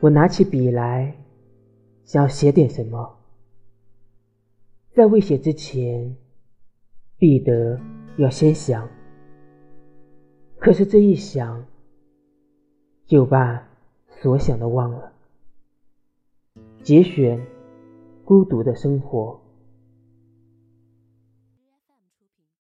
我拿起笔来，想要写点什么。在未写之前，必得要先想。可是这一想，就把所想的忘了。节选：孤独的生活。